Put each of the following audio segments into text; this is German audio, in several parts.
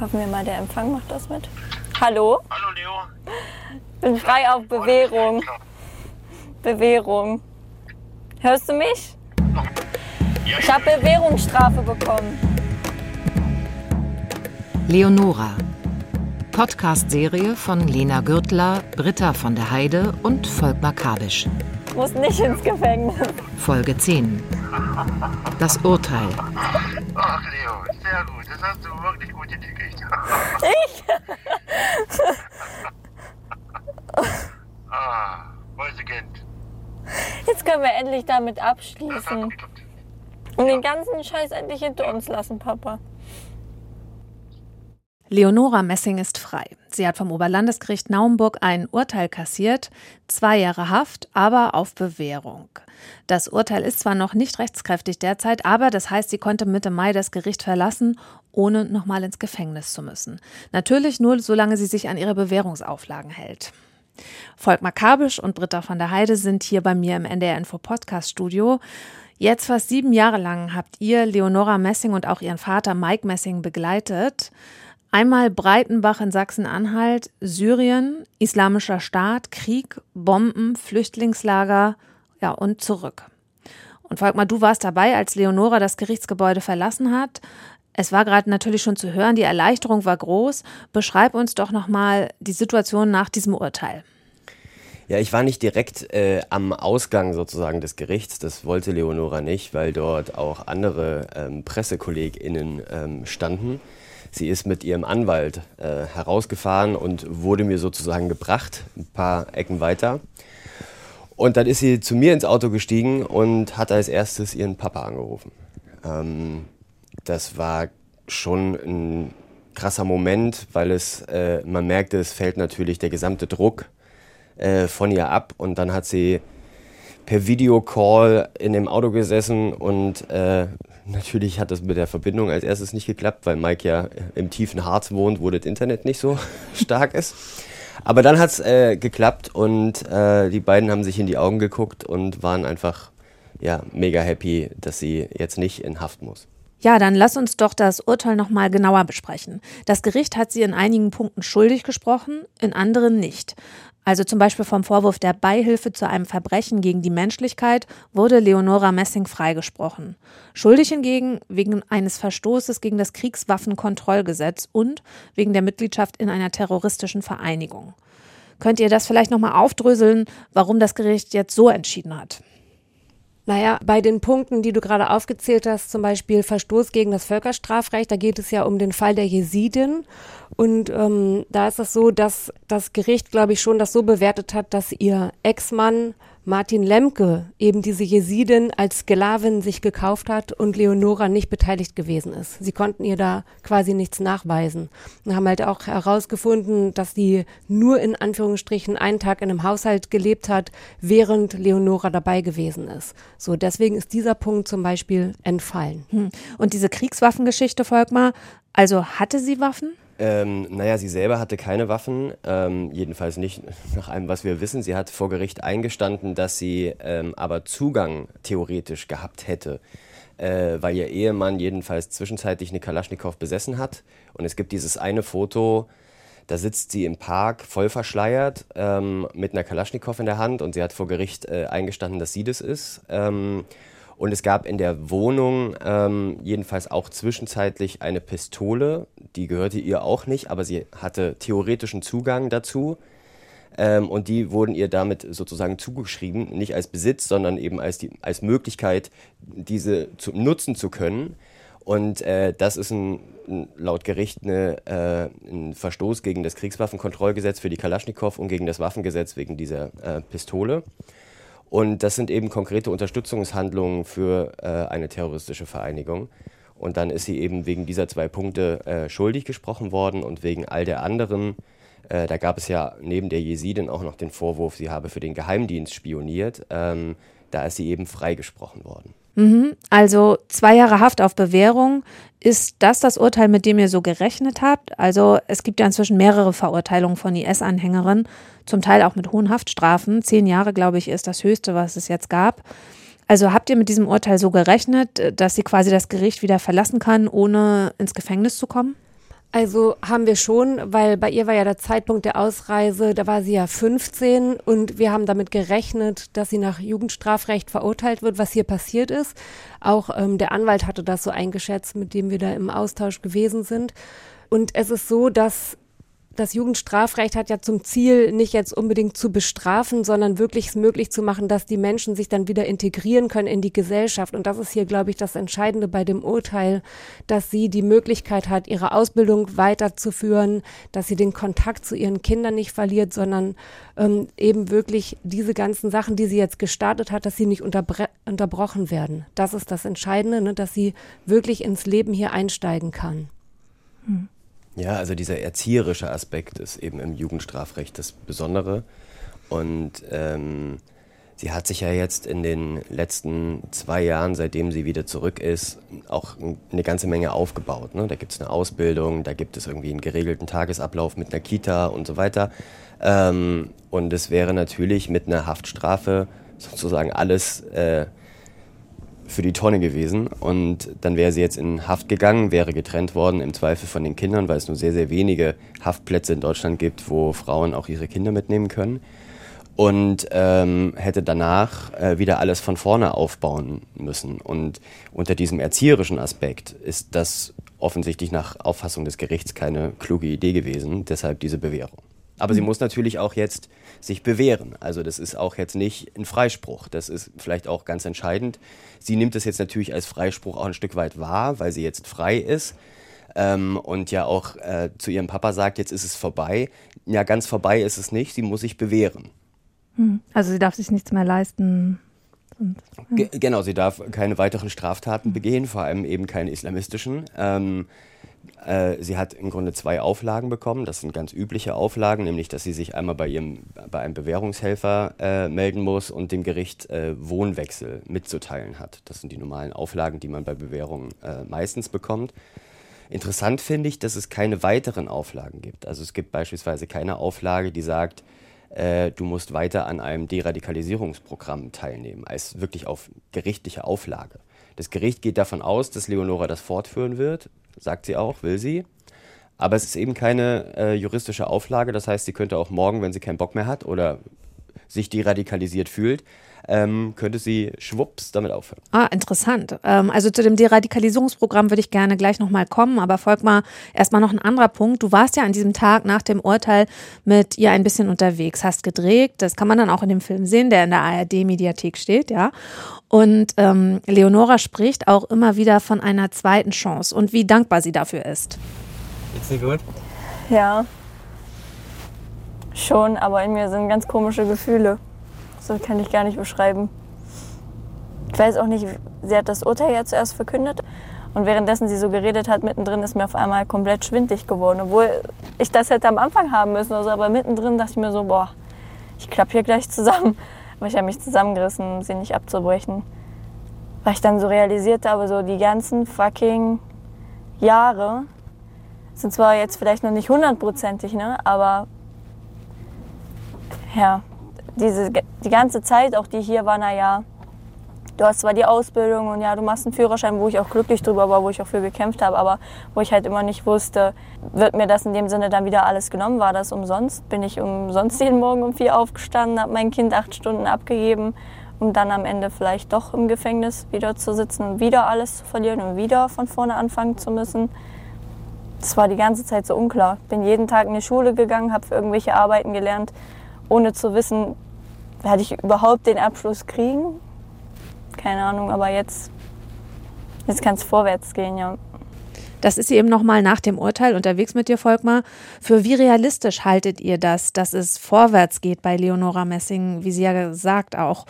Hoffen wir mal, der Empfang macht das mit. Hallo? Hallo Leo. Bin frei auf Bewährung. Bewährung. Hörst du mich? Ich habe Bewährungsstrafe bekommen. Leonora. Podcast-Serie von Lena Gürtler, Britta von der Heide und Volkmar Kabisch. Muss nicht ins Gefängnis. Folge 10. Das Urteil. Ach Leo, sehr gut. Das hast du wirklich gut hingekriegt. Ich? ah, Mäusekind. Jetzt können wir endlich damit abschließen. Und den ganzen Scheiß endlich hinter uns lassen, Papa. Leonora Messing ist frei. Sie hat vom Oberlandesgericht Naumburg ein Urteil kassiert, zwei Jahre Haft, aber auf Bewährung. Das Urteil ist zwar noch nicht rechtskräftig derzeit, aber das heißt, sie konnte Mitte Mai das Gericht verlassen, ohne nochmal ins Gefängnis zu müssen. Natürlich nur, solange sie sich an ihre Bewährungsauflagen hält. Volkmar Kabisch und Britta von der Heide sind hier bei mir im NDR Info Podcast Studio. Jetzt fast sieben Jahre lang habt ihr Leonora Messing und auch ihren Vater Mike Messing begleitet. Einmal Breitenbach in Sachsen-Anhalt, Syrien, Islamischer Staat, Krieg, Bomben, Flüchtlingslager, ja und zurück. Und Volkmar, du warst dabei, als Leonora das Gerichtsgebäude verlassen hat. Es war gerade natürlich schon zu hören, die Erleichterung war groß. Beschreib uns doch nochmal die Situation nach diesem Urteil. Ja, ich war nicht direkt äh, am Ausgang sozusagen des Gerichts. Das wollte Leonora nicht, weil dort auch andere ähm, PressekollegInnen ähm, standen. Sie ist mit ihrem Anwalt äh, herausgefahren und wurde mir sozusagen gebracht, ein paar Ecken weiter. Und dann ist sie zu mir ins Auto gestiegen und hat als erstes ihren Papa angerufen. Ähm, das war schon ein krasser Moment, weil es, äh, man merkte, es fällt natürlich der gesamte Druck äh, von ihr ab und dann hat sie per Videocall in dem Auto gesessen und äh, natürlich hat das mit der Verbindung als erstes nicht geklappt, weil Mike ja im tiefen Harz wohnt, wo das Internet nicht so stark ist. Aber dann hat's äh, geklappt und äh, die beiden haben sich in die Augen geguckt und waren einfach ja, mega happy, dass sie jetzt nicht in Haft muss. Ja, dann lass uns doch das Urteil nochmal genauer besprechen. Das Gericht hat sie in einigen Punkten schuldig gesprochen, in anderen nicht. Also zum Beispiel vom Vorwurf der Beihilfe zu einem Verbrechen gegen die Menschlichkeit wurde Leonora Messing freigesprochen. Schuldig hingegen wegen eines Verstoßes gegen das Kriegswaffenkontrollgesetz und wegen der Mitgliedschaft in einer terroristischen Vereinigung. Könnt ihr das vielleicht nochmal aufdröseln, warum das Gericht jetzt so entschieden hat? Naja, bei den Punkten, die du gerade aufgezählt hast, zum Beispiel Verstoß gegen das Völkerstrafrecht, da geht es ja um den Fall der Jesidin. Und ähm, da ist es so, dass das Gericht, glaube ich, schon das so bewertet hat, dass ihr Ex-Mann Martin Lemke eben diese Jesidin als Sklavin sich gekauft hat und Leonora nicht beteiligt gewesen ist. Sie konnten ihr da quasi nichts nachweisen und haben halt auch herausgefunden, dass sie nur in Anführungsstrichen einen Tag in einem Haushalt gelebt hat, während Leonora dabei gewesen ist. So, deswegen ist dieser Punkt zum Beispiel entfallen. Hm. Und diese Kriegswaffengeschichte, Volkmar, also hatte sie Waffen? Ähm, naja, sie selber hatte keine Waffen, ähm, jedenfalls nicht nach allem, was wir wissen. Sie hat vor Gericht eingestanden, dass sie ähm, aber Zugang theoretisch gehabt hätte, äh, weil ihr Ehemann jedenfalls zwischenzeitlich eine Kalaschnikow besessen hat. Und es gibt dieses eine Foto, da sitzt sie im Park voll verschleiert ähm, mit einer Kalaschnikow in der Hand und sie hat vor Gericht äh, eingestanden, dass sie das ist. Ähm, und es gab in der Wohnung ähm, jedenfalls auch zwischenzeitlich eine Pistole, die gehörte ihr auch nicht, aber sie hatte theoretischen Zugang dazu. Ähm, und die wurden ihr damit sozusagen zugeschrieben, nicht als Besitz, sondern eben als, die, als Möglichkeit, diese zu, nutzen zu können. Und äh, das ist ein, ein, laut Gericht eine, äh, ein Verstoß gegen das Kriegswaffenkontrollgesetz für die Kalaschnikow und gegen das Waffengesetz wegen dieser äh, Pistole. Und das sind eben konkrete Unterstützungshandlungen für äh, eine terroristische Vereinigung. Und dann ist sie eben wegen dieser zwei Punkte äh, schuldig gesprochen worden und wegen all der anderen. Äh, da gab es ja neben der Jesidin auch noch den Vorwurf, sie habe für den Geheimdienst spioniert. Ähm, da ist sie eben freigesprochen worden. Mhm. Also zwei Jahre Haft auf Bewährung. Ist das das Urteil, mit dem ihr so gerechnet habt? Also es gibt ja inzwischen mehrere Verurteilungen von IS-Anhängerinnen, zum Teil auch mit hohen Haftstrafen. Zehn Jahre, glaube ich, ist das höchste, was es jetzt gab. Also habt ihr mit diesem Urteil so gerechnet, dass sie quasi das Gericht wieder verlassen kann, ohne ins Gefängnis zu kommen? Also haben wir schon, weil bei ihr war ja der Zeitpunkt der Ausreise, da war sie ja 15 und wir haben damit gerechnet, dass sie nach Jugendstrafrecht verurteilt wird, was hier passiert ist. Auch ähm, der Anwalt hatte das so eingeschätzt, mit dem wir da im Austausch gewesen sind. Und es ist so, dass das Jugendstrafrecht hat ja zum Ziel, nicht jetzt unbedingt zu bestrafen, sondern wirklich es möglich zu machen, dass die Menschen sich dann wieder integrieren können in die Gesellschaft. Und das ist hier, glaube ich, das Entscheidende bei dem Urteil, dass sie die Möglichkeit hat, ihre Ausbildung weiterzuführen, dass sie den Kontakt zu ihren Kindern nicht verliert, sondern ähm, eben wirklich diese ganzen Sachen, die sie jetzt gestartet hat, dass sie nicht unterbrochen werden. Das ist das Entscheidende, ne, dass sie wirklich ins Leben hier einsteigen kann. Hm. Ja, also dieser erzieherische Aspekt ist eben im Jugendstrafrecht das Besondere. Und ähm, sie hat sich ja jetzt in den letzten zwei Jahren, seitdem sie wieder zurück ist, auch eine ganze Menge aufgebaut. Ne? Da gibt es eine Ausbildung, da gibt es irgendwie einen geregelten Tagesablauf mit einer Kita und so weiter. Ähm, und es wäre natürlich mit einer Haftstrafe sozusagen alles äh, für die Tonne gewesen und dann wäre sie jetzt in Haft gegangen, wäre getrennt worden im Zweifel von den Kindern, weil es nur sehr, sehr wenige Haftplätze in Deutschland gibt, wo Frauen auch ihre Kinder mitnehmen können und ähm, hätte danach äh, wieder alles von vorne aufbauen müssen. Und unter diesem erzieherischen Aspekt ist das offensichtlich nach Auffassung des Gerichts keine kluge Idee gewesen, deshalb diese Bewährung. Aber sie mhm. muss natürlich auch jetzt sich bewähren. Also das ist auch jetzt nicht ein Freispruch. Das ist vielleicht auch ganz entscheidend. Sie nimmt es jetzt natürlich als Freispruch auch ein Stück weit wahr, weil sie jetzt frei ist. Ähm, und ja auch äh, zu ihrem Papa sagt, jetzt ist es vorbei. Ja, ganz vorbei ist es nicht. Sie muss sich bewähren. Mhm. Also sie darf sich nichts mehr leisten. Und, ja. Genau, sie darf keine weiteren Straftaten begehen, vor allem eben keine islamistischen. Ähm, äh, sie hat im Grunde zwei Auflagen bekommen. Das sind ganz übliche Auflagen, nämlich dass sie sich einmal bei, ihrem, bei einem Bewährungshelfer äh, melden muss und dem Gericht äh, Wohnwechsel mitzuteilen hat. Das sind die normalen Auflagen, die man bei Bewährungen äh, meistens bekommt. Interessant finde ich, dass es keine weiteren Auflagen gibt. Also es gibt beispielsweise keine Auflage, die sagt, äh, du musst weiter an einem Deradikalisierungsprogramm teilnehmen, als wirklich auf gerichtliche Auflage. Das Gericht geht davon aus, dass Leonora das fortführen wird sagt sie auch, will sie. Aber es ist eben keine äh, juristische Auflage. Das heißt, sie könnte auch morgen, wenn sie keinen Bock mehr hat oder sich deradikalisiert fühlt, ähm, könnte sie schwupps damit aufhören. Ah, interessant. Ähm, also zu dem Deradikalisierungsprogramm würde ich gerne gleich nochmal kommen, aber folgt mal erstmal noch ein anderer Punkt. Du warst ja an diesem Tag nach dem Urteil mit ihr ein bisschen unterwegs, hast gedreht. Das kann man dann auch in dem Film sehen, der in der ARD-Mediathek steht, ja. Und ähm, Leonora spricht auch immer wieder von einer zweiten Chance und wie dankbar sie dafür ist. Geht's dir gut? Ja. Schon, aber in mir sind ganz komische Gefühle. So kann ich gar nicht beschreiben. Ich weiß auch nicht, sie hat das Urteil ja zuerst verkündet. Und währenddessen sie so geredet hat, mittendrin ist mir auf einmal komplett schwindlig geworden. Obwohl ich das hätte am Anfang haben müssen. Also, aber mittendrin dachte ich mir so, boah, ich klappe hier gleich zusammen. Aber ich habe mich zusammengerissen, um sie nicht abzubrechen. Weil ich dann so realisiert habe, so die ganzen fucking Jahre sind zwar jetzt vielleicht noch nicht hundertprozentig, ne, aber ja, diese, die ganze Zeit, auch die hier war, naja, du hast zwar die Ausbildung und ja, du machst einen Führerschein, wo ich auch glücklich drüber war, wo ich auch für gekämpft habe, aber wo ich halt immer nicht wusste, wird mir das in dem Sinne dann wieder alles genommen? War das umsonst? Bin ich umsonst jeden Morgen um vier aufgestanden, habe mein Kind acht Stunden abgegeben, um dann am Ende vielleicht doch im Gefängnis wieder zu sitzen und wieder alles zu verlieren und wieder von vorne anfangen zu müssen? Das war die ganze Zeit so unklar. Bin jeden Tag in die Schule gegangen, habe irgendwelche Arbeiten gelernt, ohne zu wissen, werde ich überhaupt den Abschluss kriegen? Keine Ahnung, aber jetzt, jetzt kann es vorwärts gehen, ja. Das ist eben nochmal nach dem Urteil unterwegs mit dir, Volkmar. Für wie realistisch haltet ihr das, dass es vorwärts geht bei Leonora Messing, wie sie ja sagt auch?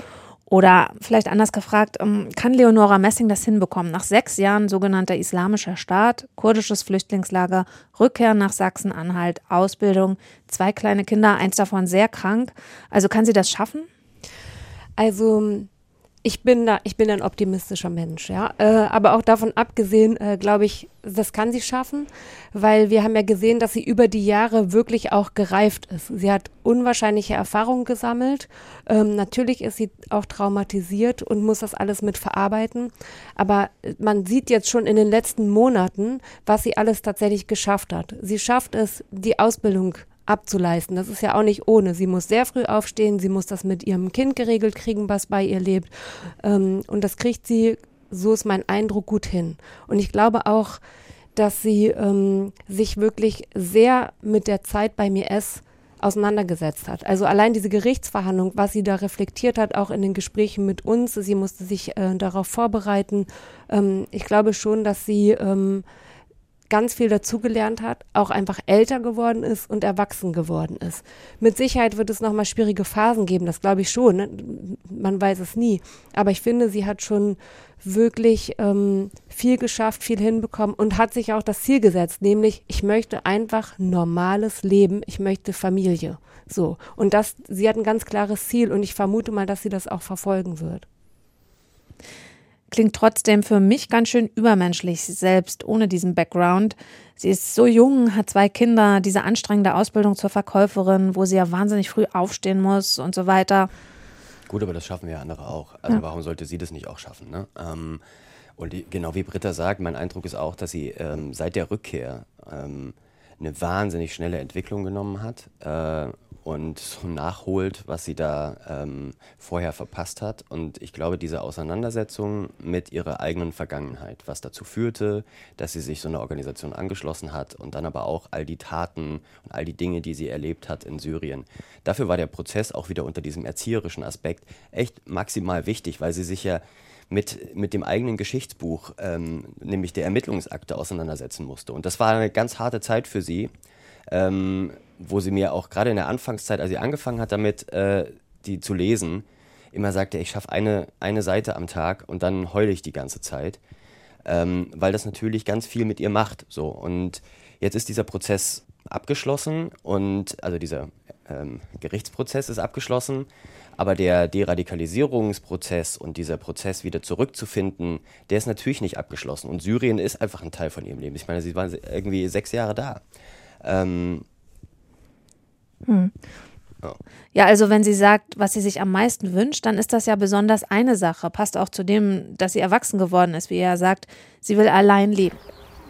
Oder vielleicht anders gefragt, ähm, kann Leonora Messing das hinbekommen? Nach sechs Jahren sogenannter islamischer Staat, kurdisches Flüchtlingslager, Rückkehr nach Sachsen-Anhalt, Ausbildung, zwei kleine Kinder, eins davon sehr krank. Also kann sie das schaffen? Also ich bin da, ich bin ein optimistischer Mensch, ja. Äh, aber auch davon abgesehen, äh, glaube ich, das kann sie schaffen, weil wir haben ja gesehen, dass sie über die Jahre wirklich auch gereift ist. Sie hat unwahrscheinliche Erfahrungen gesammelt. Ähm, natürlich ist sie auch traumatisiert und muss das alles mit verarbeiten. Aber man sieht jetzt schon in den letzten Monaten, was sie alles tatsächlich geschafft hat. Sie schafft es, die Ausbildung abzuleisten. Das ist ja auch nicht ohne. Sie muss sehr früh aufstehen, sie muss das mit ihrem Kind geregelt kriegen, was bei ihr lebt. Ähm, und das kriegt sie, so ist mein Eindruck, gut hin. Und ich glaube auch, dass sie ähm, sich wirklich sehr mit der Zeit bei mir S auseinandergesetzt hat. Also allein diese Gerichtsverhandlung, was sie da reflektiert hat, auch in den Gesprächen mit uns, sie musste sich äh, darauf vorbereiten. Ähm, ich glaube schon, dass sie ähm, ganz viel dazugelernt hat, auch einfach älter geworden ist und erwachsen geworden ist. Mit Sicherheit wird es nochmal schwierige Phasen geben, das glaube ich schon. Ne? Man weiß es nie. Aber ich finde, sie hat schon wirklich ähm, viel geschafft, viel hinbekommen und hat sich auch das Ziel gesetzt, nämlich ich möchte einfach normales Leben, ich möchte Familie. So. Und das, sie hat ein ganz klares Ziel und ich vermute mal, dass sie das auch verfolgen wird klingt trotzdem für mich ganz schön übermenschlich, selbst ohne diesen Background. Sie ist so jung, hat zwei Kinder, diese anstrengende Ausbildung zur Verkäuferin, wo sie ja wahnsinnig früh aufstehen muss und so weiter. Gut, aber das schaffen ja andere auch. Also ja. warum sollte sie das nicht auch schaffen? Ne? Ähm, und die, genau wie Britta sagt, mein Eindruck ist auch, dass sie ähm, seit der Rückkehr ähm, eine wahnsinnig schnelle Entwicklung genommen hat. Äh, und nachholt, was sie da ähm, vorher verpasst hat. Und ich glaube, diese Auseinandersetzung mit ihrer eigenen Vergangenheit, was dazu führte, dass sie sich so einer Organisation angeschlossen hat und dann aber auch all die Taten und all die Dinge, die sie erlebt hat in Syrien. Dafür war der Prozess auch wieder unter diesem erzieherischen Aspekt echt maximal wichtig, weil sie sich ja mit, mit dem eigenen Geschichtsbuch, ähm, nämlich der Ermittlungsakte, auseinandersetzen musste. Und das war eine ganz harte Zeit für sie. Ähm, wo sie mir auch gerade in der Anfangszeit, als sie angefangen hat damit, äh, die zu lesen, immer sagte, ich schaffe eine, eine Seite am Tag und dann heule ich die ganze Zeit, ähm, weil das natürlich ganz viel mit ihr macht. So. Und jetzt ist dieser Prozess abgeschlossen und also dieser ähm, Gerichtsprozess ist abgeschlossen, aber der Deradikalisierungsprozess und dieser Prozess wieder zurückzufinden, der ist natürlich nicht abgeschlossen. Und Syrien ist einfach ein Teil von ihrem Leben. Ich meine, sie waren irgendwie sechs Jahre da. Ähm, hm. Ja. ja, also wenn sie sagt, was sie sich am meisten wünscht, dann ist das ja besonders eine Sache. Passt auch zu dem, dass sie erwachsen geworden ist, wie er sagt, sie will allein leben.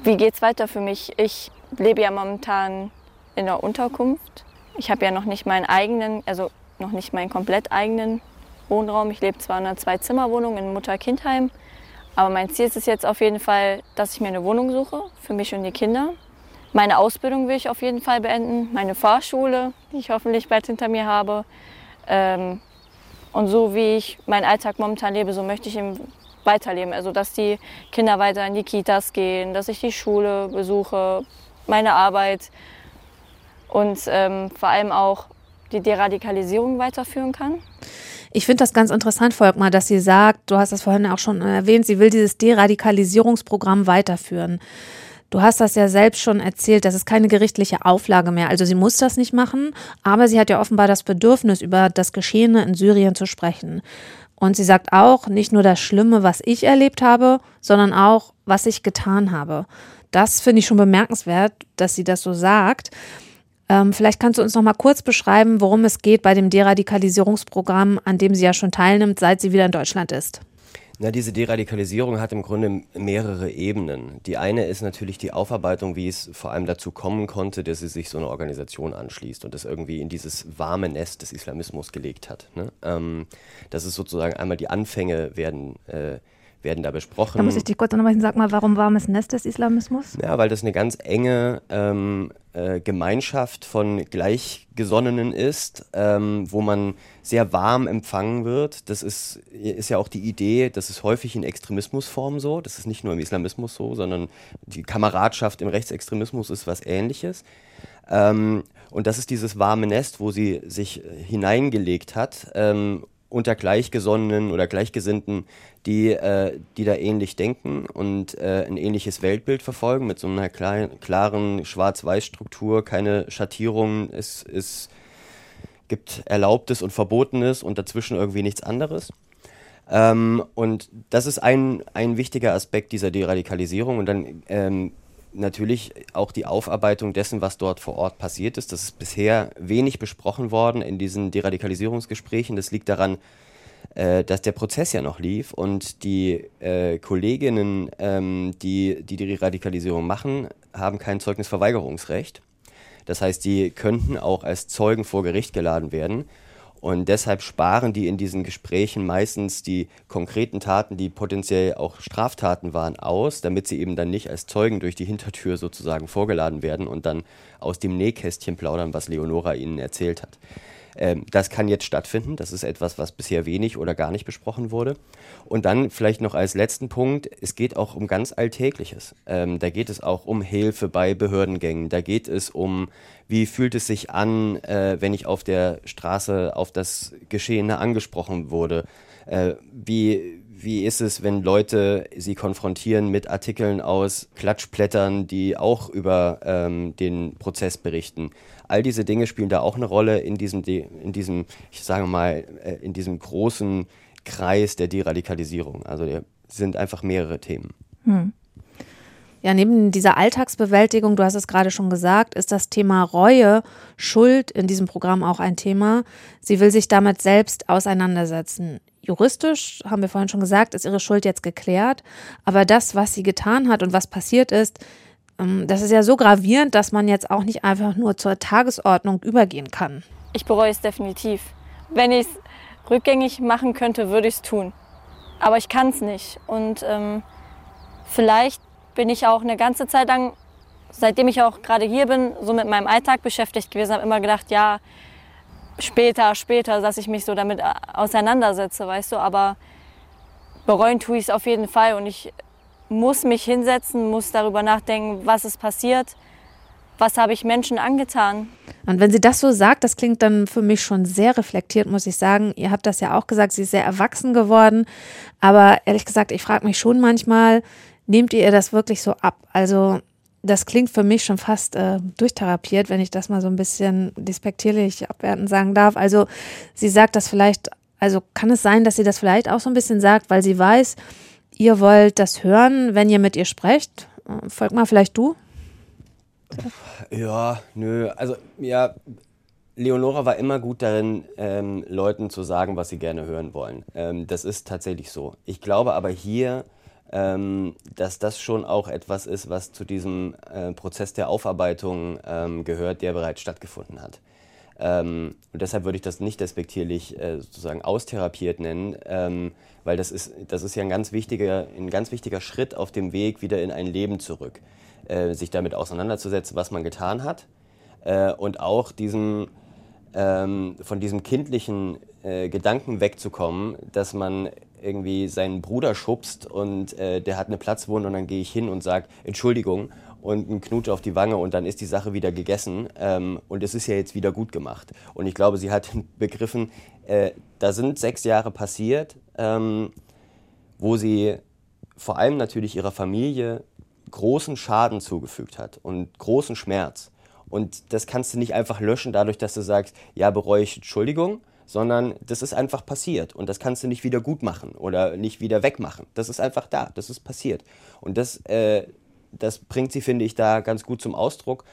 Wie geht's weiter für mich? Ich lebe ja momentan in der Unterkunft. Ich habe ja noch nicht meinen eigenen, also noch nicht meinen komplett eigenen Wohnraum. Ich lebe zwar in einer Zwei-Zimmer-Wohnung in Mutter-Kindheim, aber mein Ziel ist es jetzt auf jeden Fall, dass ich mir eine Wohnung suche für mich und die Kinder. Meine Ausbildung will ich auf jeden Fall beenden, meine Fahrschule, die ich hoffentlich bald hinter mir habe. Ähm, und so wie ich meinen Alltag momentan lebe, so möchte ich ihn weiterleben. Also dass die Kinder weiter in die Kitas gehen, dass ich die Schule besuche, meine Arbeit und ähm, vor allem auch die Deradikalisierung weiterführen kann. Ich finde das ganz interessant, Volkmar, dass sie sagt, du hast das vorhin auch schon erwähnt, sie will dieses Deradikalisierungsprogramm weiterführen. Du hast das ja selbst schon erzählt, das ist keine gerichtliche Auflage mehr. Also sie muss das nicht machen, aber sie hat ja offenbar das Bedürfnis, über das Geschehene in Syrien zu sprechen. Und sie sagt auch, nicht nur das Schlimme, was ich erlebt habe, sondern auch, was ich getan habe. Das finde ich schon bemerkenswert, dass sie das so sagt. Ähm, vielleicht kannst du uns noch mal kurz beschreiben, worum es geht bei dem Deradikalisierungsprogramm, an dem sie ja schon teilnimmt, seit sie wieder in Deutschland ist. Na, diese Deradikalisierung hat im Grunde mehrere Ebenen. Die eine ist natürlich die Aufarbeitung, wie es vor allem dazu kommen konnte, dass sie sich so eine Organisation anschließt und das irgendwie in dieses warme Nest des Islamismus gelegt hat. Ne? Ähm, das ist sozusagen einmal die Anfänge werden äh, werden da besprochen. Da muss ich dich kurz unterbrechen. Sag mal, warum warmes Nest des Islamismus? Ja, weil das eine ganz enge ähm, äh, Gemeinschaft von Gleichgesonnenen ist, ähm, wo man sehr warm empfangen wird. Das ist, ist ja auch die Idee, das ist häufig in Extremismusform so. Das ist nicht nur im Islamismus so, sondern die Kameradschaft im Rechtsextremismus ist was Ähnliches. Ähm, und das ist dieses warme Nest, wo sie sich hineingelegt hat ähm, unter Gleichgesonnenen oder Gleichgesinnten, die, äh, die da ähnlich denken und äh, ein ähnliches Weltbild verfolgen mit so einer klar, klaren Schwarz-Weiß-Struktur, keine Schattierungen, es, es gibt Erlaubtes und Verbotenes und dazwischen irgendwie nichts anderes. Ähm, und das ist ein, ein wichtiger Aspekt dieser Deradikalisierung. Und dann ähm, natürlich auch die Aufarbeitung dessen, was dort vor Ort passiert ist. Das ist bisher wenig besprochen worden in diesen Deradikalisierungsgesprächen. Das liegt daran, äh, dass der Prozess ja noch lief und die äh, Kolleginnen, ähm, die, die die Radikalisierung machen, haben kein Zeugnisverweigerungsrecht. Das heißt, die könnten auch als Zeugen vor Gericht geladen werden. Und deshalb sparen die in diesen Gesprächen meistens die konkreten Taten, die potenziell auch Straftaten waren, aus, damit sie eben dann nicht als Zeugen durch die Hintertür sozusagen vorgeladen werden und dann aus dem Nähkästchen plaudern, was Leonora ihnen erzählt hat. Ähm, das kann jetzt stattfinden. Das ist etwas, was bisher wenig oder gar nicht besprochen wurde. Und dann vielleicht noch als letzten Punkt, es geht auch um ganz Alltägliches. Ähm, da geht es auch um Hilfe bei Behördengängen. Da geht es um, wie fühlt es sich an, äh, wenn ich auf der Straße auf das Geschehene angesprochen wurde. Äh, wie, wie ist es, wenn Leute sie konfrontieren mit Artikeln aus Klatschblättern, die auch über ähm, den Prozess berichten? All diese Dinge spielen da auch eine Rolle in diesem, in diesem ich sage mal, äh, in diesem großen Kreis der Deradikalisierung. Also sind einfach mehrere Themen. Hm. Ja, neben dieser Alltagsbewältigung, du hast es gerade schon gesagt, ist das Thema Reue, Schuld in diesem Programm auch ein Thema. Sie will sich damit selbst auseinandersetzen. Juristisch, haben wir vorhin schon gesagt, ist ihre Schuld jetzt geklärt. Aber das, was sie getan hat und was passiert ist, ähm, das ist ja so gravierend, dass man jetzt auch nicht einfach nur zur Tagesordnung übergehen kann. Ich bereue es definitiv. Wenn ich es rückgängig machen könnte, würde ich es tun. Aber ich kann es nicht. Und ähm, vielleicht bin ich auch eine ganze Zeit lang, seitdem ich auch gerade hier bin, so mit meinem Alltag beschäftigt gewesen, habe immer gedacht, ja, später, später, dass ich mich so damit äh, auseinandersetze, weißt du. Aber bereuen tue ich es auf jeden Fall. Und ich muss mich hinsetzen, muss darüber nachdenken, was ist passiert, was habe ich Menschen angetan. Und wenn sie das so sagt, das klingt dann für mich schon sehr reflektiert, muss ich sagen. Ihr habt das ja auch gesagt, sie ist sehr erwachsen geworden. Aber ehrlich gesagt, ich frage mich schon manchmal, nehmt ihr das wirklich so ab? Also das klingt für mich schon fast äh, durchtherapiert, wenn ich das mal so ein bisschen despektierlich abwertend sagen darf. Also sie sagt das vielleicht, also kann es sein, dass sie das vielleicht auch so ein bisschen sagt, weil sie weiß, ihr wollt das hören, wenn ihr mit ihr sprecht. Folgt mal vielleicht du? Ja, nö. Also, ja, Leonora war immer gut darin, ähm, Leuten zu sagen, was sie gerne hören wollen. Ähm, das ist tatsächlich so. Ich glaube aber hier, ähm, dass das schon auch etwas ist, was zu diesem äh, Prozess der Aufarbeitung ähm, gehört, der bereits stattgefunden hat. Ähm, und deshalb würde ich das nicht despektierlich äh, sozusagen austherapiert nennen, ähm, weil das ist, das ist ja ein ganz, wichtiger, ein ganz wichtiger Schritt auf dem Weg wieder in ein Leben zurück. Äh, sich damit auseinanderzusetzen, was man getan hat äh, und auch diesem, ähm, von diesem kindlichen äh, Gedanken wegzukommen, dass man irgendwie seinen Bruder schubst und äh, der hat eine Platzwunde und dann gehe ich hin und sage Entschuldigung und ein Knutsch auf die Wange und dann ist die Sache wieder gegessen ähm, und es ist ja jetzt wieder gut gemacht. Und ich glaube, sie hat begriffen, äh, da sind sechs Jahre passiert, ähm, wo sie vor allem natürlich ihrer Familie großen Schaden zugefügt hat und großen Schmerz. Und das kannst du nicht einfach löschen dadurch, dass du sagst, ja, bereue ich Entschuldigung, sondern das ist einfach passiert und das kannst du nicht wieder gut machen oder nicht wieder wegmachen. Das ist einfach da, das ist passiert. Und das, äh, das bringt sie, finde ich, da ganz gut zum Ausdruck.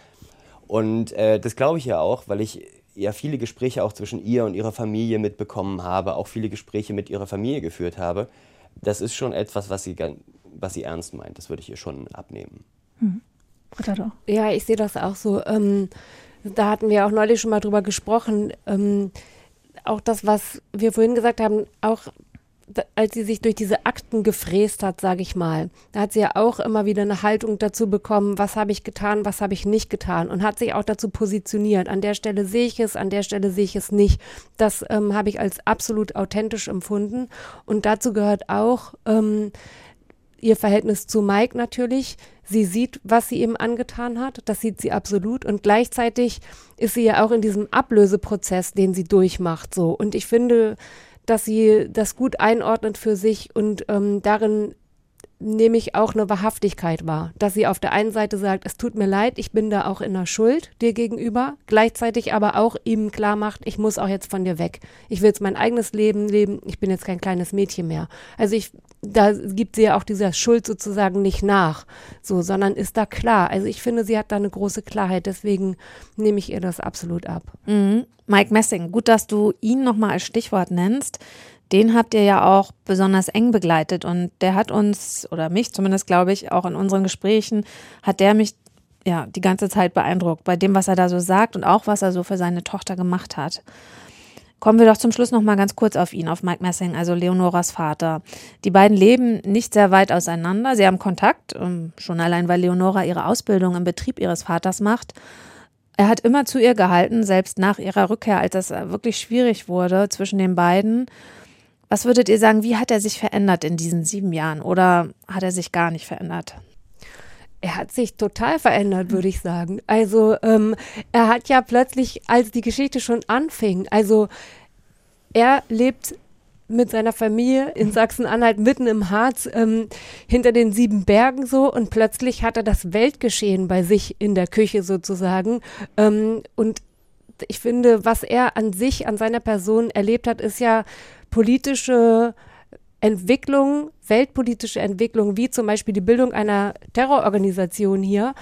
Und äh, das glaube ich ja auch, weil ich ja viele Gespräche auch zwischen ihr und ihrer Familie mitbekommen habe, auch viele Gespräche mit ihrer Familie geführt habe. Das ist schon etwas, was sie, was sie ernst meint. Das würde ich ihr schon abnehmen. Hm. Ja, ich sehe das auch so. Ähm, da hatten wir auch neulich schon mal drüber gesprochen. Ähm, auch das, was wir vorhin gesagt haben, auch als sie sich durch diese Akten gefräst hat, sage ich mal, da hat sie ja auch immer wieder eine Haltung dazu bekommen, was habe ich getan, was habe ich nicht getan und hat sich auch dazu positioniert. An der Stelle sehe ich es, an der Stelle sehe ich es nicht. Das ähm, habe ich als absolut authentisch empfunden und dazu gehört auch ähm, ihr Verhältnis zu Mike natürlich. Sie sieht, was sie ihm angetan hat, das sieht sie absolut und gleichzeitig ist sie ja auch in diesem Ablöseprozess, den sie durchmacht, so. Und ich finde, dass sie das gut einordnet für sich und ähm, darin nehme ich auch eine Wahrhaftigkeit wahr, dass sie auf der einen Seite sagt, es tut mir leid, ich bin da auch in der Schuld dir gegenüber, gleichzeitig aber auch ihm klar macht, ich muss auch jetzt von dir weg. Ich will jetzt mein eigenes Leben leben, ich bin jetzt kein kleines Mädchen mehr. Also ich, da gibt sie ja auch dieser Schuld sozusagen nicht nach, so, sondern ist da klar. Also ich finde, sie hat da eine große Klarheit, deswegen nehme ich ihr das absolut ab. Mhm. Mike Messing, gut, dass du ihn nochmal als Stichwort nennst den habt ihr ja auch besonders eng begleitet und der hat uns, oder mich zumindest, glaube ich, auch in unseren Gesprächen, hat der mich ja die ganze Zeit beeindruckt bei dem, was er da so sagt und auch was er so für seine Tochter gemacht hat. Kommen wir doch zum Schluss noch mal ganz kurz auf ihn, auf Mike Messing, also Leonoras Vater. Die beiden leben nicht sehr weit auseinander. Sie haben Kontakt, ähm, schon allein, weil Leonora ihre Ausbildung im Betrieb ihres Vaters macht. Er hat immer zu ihr gehalten, selbst nach ihrer Rückkehr, als es wirklich schwierig wurde zwischen den beiden. Was würdet ihr sagen, wie hat er sich verändert in diesen sieben Jahren oder hat er sich gar nicht verändert? Er hat sich total verändert, würde ich sagen. Also ähm, er hat ja plötzlich, als die Geschichte schon anfing, also er lebt mit seiner Familie in Sachsen-Anhalt mitten im Harz ähm, hinter den sieben Bergen so und plötzlich hat er das Weltgeschehen bei sich in der Küche sozusagen ähm, und ich finde, was er an sich, an seiner Person erlebt hat, ist ja politische Entwicklung, weltpolitische Entwicklung, wie zum Beispiel die Bildung einer Terrororganisation hier,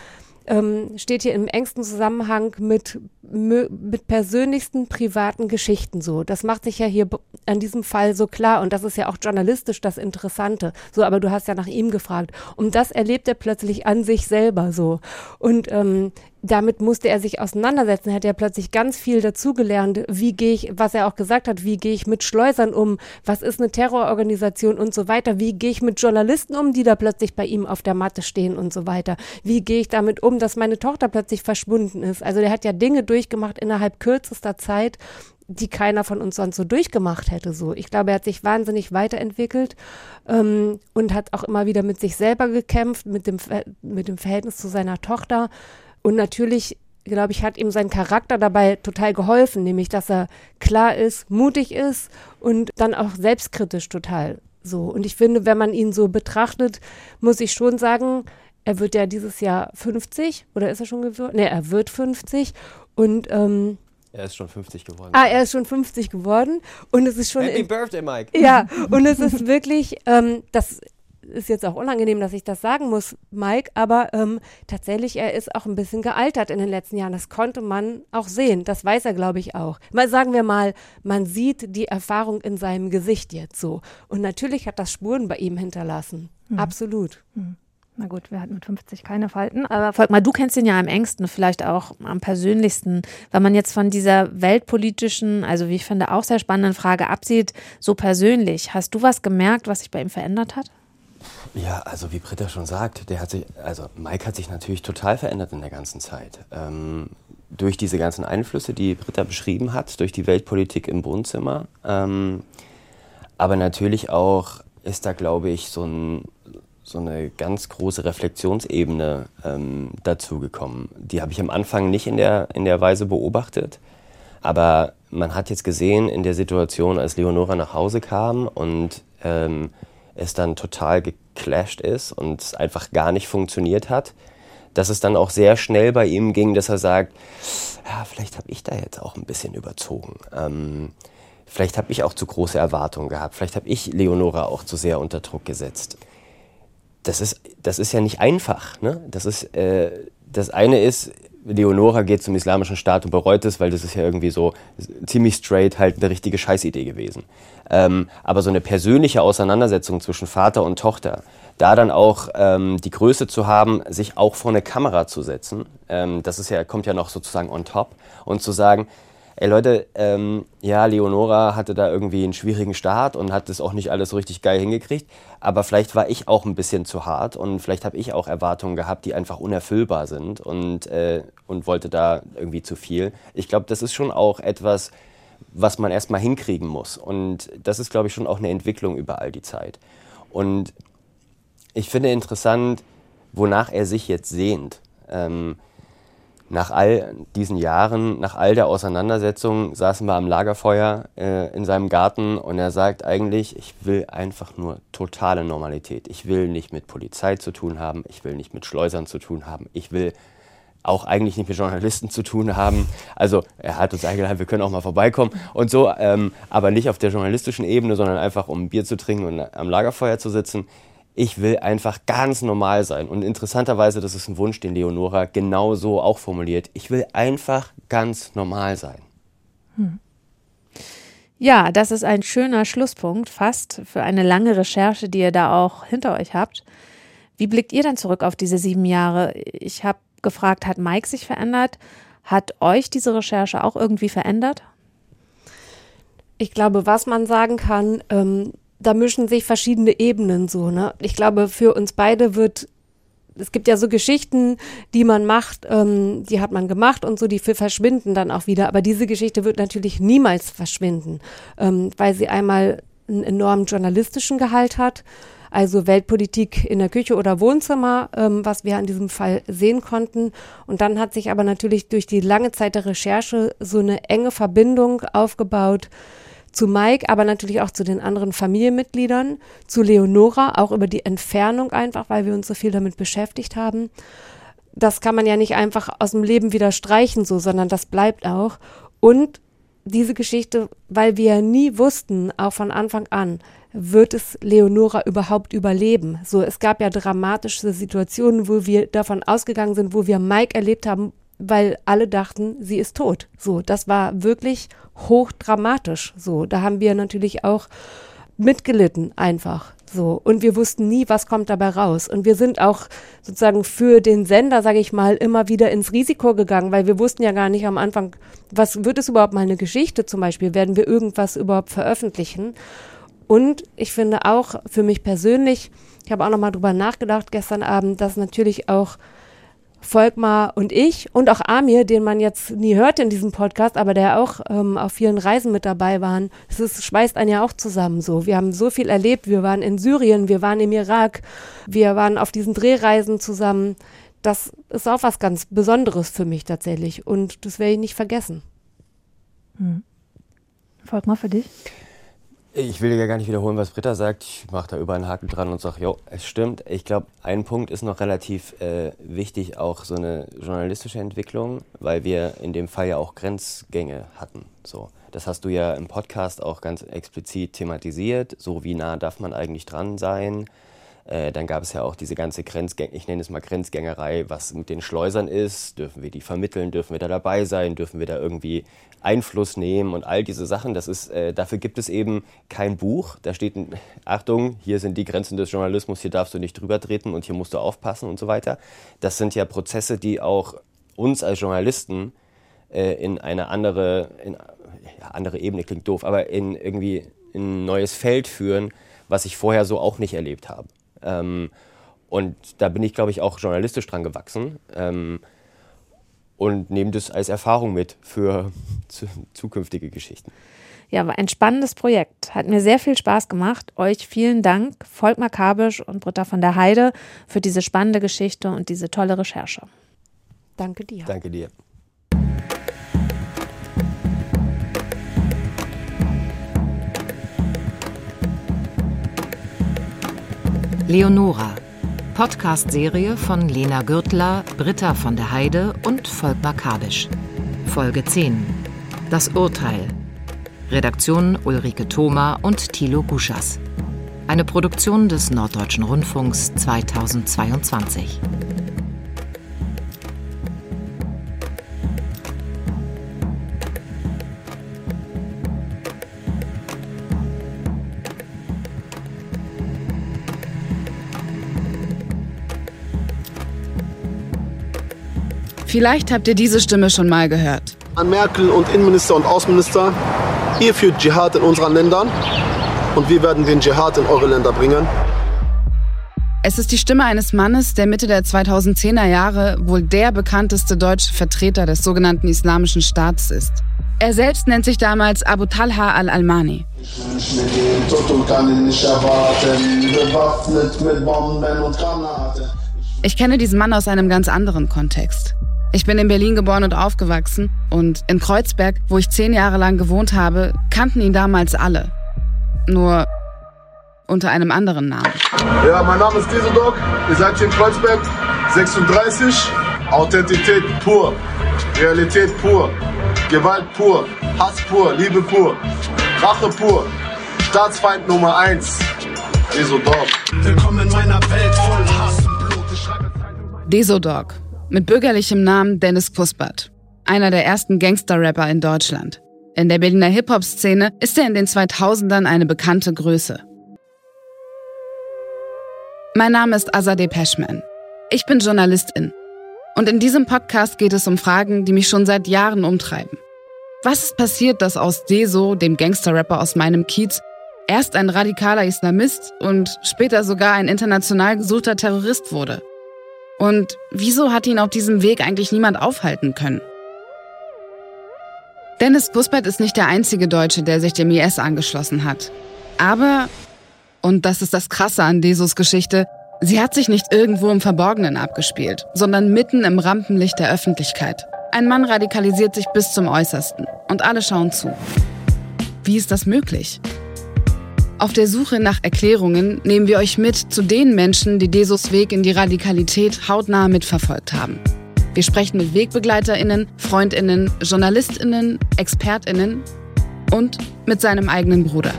ähm, steht hier im engsten Zusammenhang mit, mit persönlichsten privaten Geschichten so. Das macht sich ja hier an diesem Fall so klar und das ist ja auch journalistisch das Interessante. So, aber du hast ja nach ihm gefragt. Und das erlebt er plötzlich an sich selber so. Und ähm, damit musste er sich auseinandersetzen. Er hat ja plötzlich ganz viel dazugelernt. Wie gehe ich, was er auch gesagt hat, wie gehe ich mit Schleusern um? Was ist eine Terrororganisation und so weiter? Wie gehe ich mit Journalisten um, die da plötzlich bei ihm auf der Matte stehen und so weiter? Wie gehe ich damit um, dass meine Tochter plötzlich verschwunden ist? Also der hat ja Dinge durchgemacht innerhalb kürzester Zeit, die keiner von uns sonst so durchgemacht hätte. So, ich glaube, er hat sich wahnsinnig weiterentwickelt ähm, und hat auch immer wieder mit sich selber gekämpft, mit dem mit dem Verhältnis zu seiner Tochter. Und natürlich, glaube ich, hat ihm sein Charakter dabei total geholfen, nämlich dass er klar ist, mutig ist und dann auch selbstkritisch total so. Und ich finde, wenn man ihn so betrachtet, muss ich schon sagen, er wird ja dieses Jahr 50 oder ist er schon geworden? Ne, er wird 50 und ähm, er ist schon 50 geworden. Ah, er ist schon 50 geworden und es ist schon. Happy Birthday, Mike. Ja, und es ist wirklich, ähm, das ist jetzt auch unangenehm, dass ich das sagen muss, Mike, aber ähm, tatsächlich, er ist auch ein bisschen gealtert in den letzten Jahren. Das konnte man auch sehen. Das weiß er, glaube ich, auch. Mal sagen wir mal, man sieht die Erfahrung in seinem Gesicht jetzt so. Und natürlich hat das Spuren bei ihm hinterlassen. Mhm. Absolut. Mhm. Na gut, wir hatten mit 50 keine Falten. Aber Volkmar, du kennst ihn ja am engsten, vielleicht auch am persönlichsten. Wenn man jetzt von dieser weltpolitischen, also wie ich finde, auch sehr spannenden Frage absieht, so persönlich, hast du was gemerkt, was sich bei ihm verändert hat? Ja, also wie Britta schon sagt, der hat sich, also Mike hat sich natürlich total verändert in der ganzen Zeit. Ähm, durch diese ganzen Einflüsse, die Britta beschrieben hat, durch die Weltpolitik im Wohnzimmer. Ähm, aber natürlich auch ist da, glaube ich, so, ein, so eine ganz große Reflexionsebene ähm, dazugekommen. Die habe ich am Anfang nicht in der, in der Weise beobachtet. Aber man hat jetzt gesehen in der Situation, als Leonora nach Hause kam und ähm, es dann total geclasht ist und es einfach gar nicht funktioniert hat, dass es dann auch sehr schnell bei ihm ging, dass er sagt, ja, vielleicht habe ich da jetzt auch ein bisschen überzogen. Ähm, vielleicht habe ich auch zu große Erwartungen gehabt. Vielleicht habe ich Leonora auch zu sehr unter Druck gesetzt. Das ist, das ist ja nicht einfach. Ne? Das, ist, äh, das eine ist, Leonora geht zum islamischen Staat und bereut es, weil das ist ja irgendwie so ziemlich straight halt eine richtige Scheißidee gewesen. Ähm, aber so eine persönliche Auseinandersetzung zwischen Vater und Tochter, da dann auch ähm, die Größe zu haben, sich auch vor eine Kamera zu setzen, ähm, das ist ja, kommt ja noch sozusagen on top und zu sagen, ey Leute, ähm, ja, Leonora hatte da irgendwie einen schwierigen Start und hat das auch nicht alles so richtig geil hingekriegt, aber vielleicht war ich auch ein bisschen zu hart und vielleicht habe ich auch Erwartungen gehabt, die einfach unerfüllbar sind und, äh, und wollte da irgendwie zu viel. Ich glaube, das ist schon auch etwas, was man erstmal hinkriegen muss und das ist, glaube ich, schon auch eine Entwicklung über all die Zeit. Und ich finde interessant, wonach er sich jetzt sehnt. Ähm, nach all diesen Jahren, nach all der Auseinandersetzung, saßen wir am Lagerfeuer äh, in seinem Garten und er sagt eigentlich, ich will einfach nur totale Normalität. Ich will nicht mit Polizei zu tun haben, ich will nicht mit Schleusern zu tun haben, ich will auch eigentlich nicht mit Journalisten zu tun haben. Also er hat uns eingeladen, wir können auch mal vorbeikommen und so, ähm, aber nicht auf der journalistischen Ebene, sondern einfach um Bier zu trinken und am Lagerfeuer zu sitzen ich will einfach ganz normal sein. Und interessanterweise, das ist ein Wunsch, den Leonora genau so auch formuliert. Ich will einfach ganz normal sein. Hm. Ja, das ist ein schöner Schlusspunkt, fast für eine lange Recherche, die ihr da auch hinter euch habt. Wie blickt ihr denn zurück auf diese sieben Jahre? Ich habe gefragt, hat Mike sich verändert? Hat euch diese Recherche auch irgendwie verändert? Ich glaube, was man sagen kann, ähm, da mischen sich verschiedene Ebenen so. Ne? Ich glaube, für uns beide wird es gibt ja so Geschichten, die man macht, ähm, die hat man gemacht und so, die verschwinden dann auch wieder. Aber diese Geschichte wird natürlich niemals verschwinden, ähm, weil sie einmal einen enormen journalistischen Gehalt hat, also Weltpolitik in der Küche oder Wohnzimmer, ähm, was wir an diesem Fall sehen konnten. Und dann hat sich aber natürlich durch die lange Zeit der Recherche so eine enge Verbindung aufgebaut zu Mike, aber natürlich auch zu den anderen Familienmitgliedern, zu Leonora, auch über die Entfernung einfach, weil wir uns so viel damit beschäftigt haben. Das kann man ja nicht einfach aus dem Leben wieder streichen, so, sondern das bleibt auch. Und diese Geschichte, weil wir nie wussten, auch von Anfang an, wird es Leonora überhaupt überleben? So, es gab ja dramatische Situationen, wo wir davon ausgegangen sind, wo wir Mike erlebt haben, weil alle dachten, sie ist tot. So, das war wirklich hochdramatisch. So, da haben wir natürlich auch mitgelitten einfach. So, und wir wussten nie, was kommt dabei raus. Und wir sind auch sozusagen für den Sender, sage ich mal, immer wieder ins Risiko gegangen, weil wir wussten ja gar nicht am Anfang, was wird es überhaupt mal eine Geschichte zum Beispiel? Werden wir irgendwas überhaupt veröffentlichen? Und ich finde auch für mich persönlich, ich habe auch noch mal drüber nachgedacht gestern Abend, dass natürlich auch Volkmar und ich und auch Amir, den man jetzt nie hört in diesem Podcast, aber der auch ähm, auf vielen Reisen mit dabei waren. Es schweißt einen ja auch zusammen so. Wir haben so viel erlebt. Wir waren in Syrien, wir waren im Irak, wir waren auf diesen Drehreisen zusammen. Das ist auch was ganz Besonderes für mich tatsächlich und das werde ich nicht vergessen. Hm. Volkmar, für dich? Ich will ja gar nicht wiederholen, was Britta sagt. Ich mache da über einen Haken dran und sage, jo, es stimmt. Ich glaube, ein Punkt ist noch relativ äh, wichtig, auch so eine journalistische Entwicklung, weil wir in dem Fall ja auch Grenzgänge hatten. So, das hast du ja im Podcast auch ganz explizit thematisiert. So wie nah darf man eigentlich dran sein? Äh, dann gab es ja auch diese ganze Grenzgäng ich nenne es mal Grenzgängerei, was mit den Schleusern ist. Dürfen wir die vermitteln? Dürfen wir da dabei sein? Dürfen wir da irgendwie Einfluss nehmen und all diese Sachen. Das ist, äh, dafür gibt es eben kein Buch. Da steht, Achtung, hier sind die Grenzen des Journalismus, hier darfst du nicht drüber treten und hier musst du aufpassen und so weiter. Das sind ja Prozesse, die auch uns als Journalisten äh, in eine andere, in, ja, andere Ebene klingt doof, aber in irgendwie in ein neues Feld führen, was ich vorher so auch nicht erlebt habe. Ähm, und da bin ich, glaube ich, auch journalistisch dran gewachsen. Ähm, und nehme das als Erfahrung mit für zukünftige Geschichten. Ja, war ein spannendes Projekt. Hat mir sehr viel Spaß gemacht. Euch vielen Dank, Volkmar Kabisch und Britta von der Heide, für diese spannende Geschichte und diese tolle Recherche. Danke dir. Danke dir. Leonora Podcast-Serie von Lena Gürtler, Britta von der Heide und Volkmar Kabisch. Folge 10. Das Urteil. Redaktion Ulrike Thoma und Thilo Guschas. Eine Produktion des Norddeutschen Rundfunks 2022. Vielleicht habt ihr diese Stimme schon mal gehört. An Merkel und Innenminister und Außenminister, ihr führt Dschihad in unseren Ländern und wir werden den Dschihad in eure Länder bringen. Es ist die Stimme eines Mannes, der Mitte der 2010er Jahre wohl der bekannteste deutsche Vertreter des sogenannten Islamischen Staates ist. Er selbst nennt sich damals Abu Talha al-Almani. Ich kenne diesen Mann aus einem ganz anderen Kontext. Ich bin in Berlin geboren und aufgewachsen und in Kreuzberg, wo ich zehn Jahre lang gewohnt habe, kannten ihn damals alle. Nur unter einem anderen Namen. Ja, mein Name ist Dieseldog. Ihr seid hier in Kreuzberg, 36. Authentität pur, Realität pur, Gewalt pur, Hass pur, Liebe pur, Rache pur, Staatsfeind Nummer 1. Dieseldog. Willkommen in meiner Welt voll Hass und Blut. Desodog, mit bürgerlichem Namen Dennis Kuspert. Einer der ersten Gangster-Rapper in Deutschland. In der Berliner Hip-Hop-Szene ist er in den 2000ern eine bekannte Größe. Mein Name ist Azadeh Peschman. Ich bin Journalistin. Und in diesem Podcast geht es um Fragen, die mich schon seit Jahren umtreiben. Was ist passiert, dass aus Deso, dem Gangster-Rapper aus meinem Kiez, erst ein radikaler Islamist und später sogar ein international gesuchter Terrorist wurde? Und wieso hat ihn auf diesem Weg eigentlich niemand aufhalten können? Dennis Kuspert ist nicht der einzige Deutsche, der sich dem IS angeschlossen hat. Aber, und das ist das Krasse an Desos Geschichte, sie hat sich nicht irgendwo im Verborgenen abgespielt, sondern mitten im Rampenlicht der Öffentlichkeit. Ein Mann radikalisiert sich bis zum Äußersten und alle schauen zu. Wie ist das möglich? Auf der Suche nach Erklärungen nehmen wir euch mit zu den Menschen, die Desos Weg in die Radikalität hautnah mitverfolgt haben. Wir sprechen mit WegbegleiterInnen, FreundInnen, JournalistInnen, ExpertInnen und mit seinem eigenen Bruder.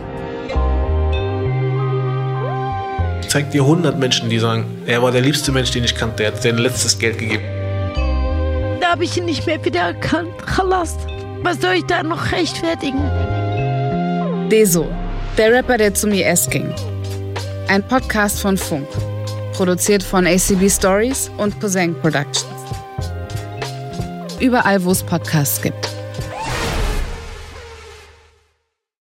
Ich zeig dir 100 Menschen, die sagen, er war der liebste Mensch, den ich kannte, er hat sein letztes Geld gegeben. Da habe ich ihn nicht mehr wiedererkannt. Khalas. Was soll ich da noch rechtfertigen? Deso, der Rapper, der zum IS ging. Ein Podcast von Funk. Produziert von ACB Stories und Cousin Productions. Überall, wo es Podcasts gibt.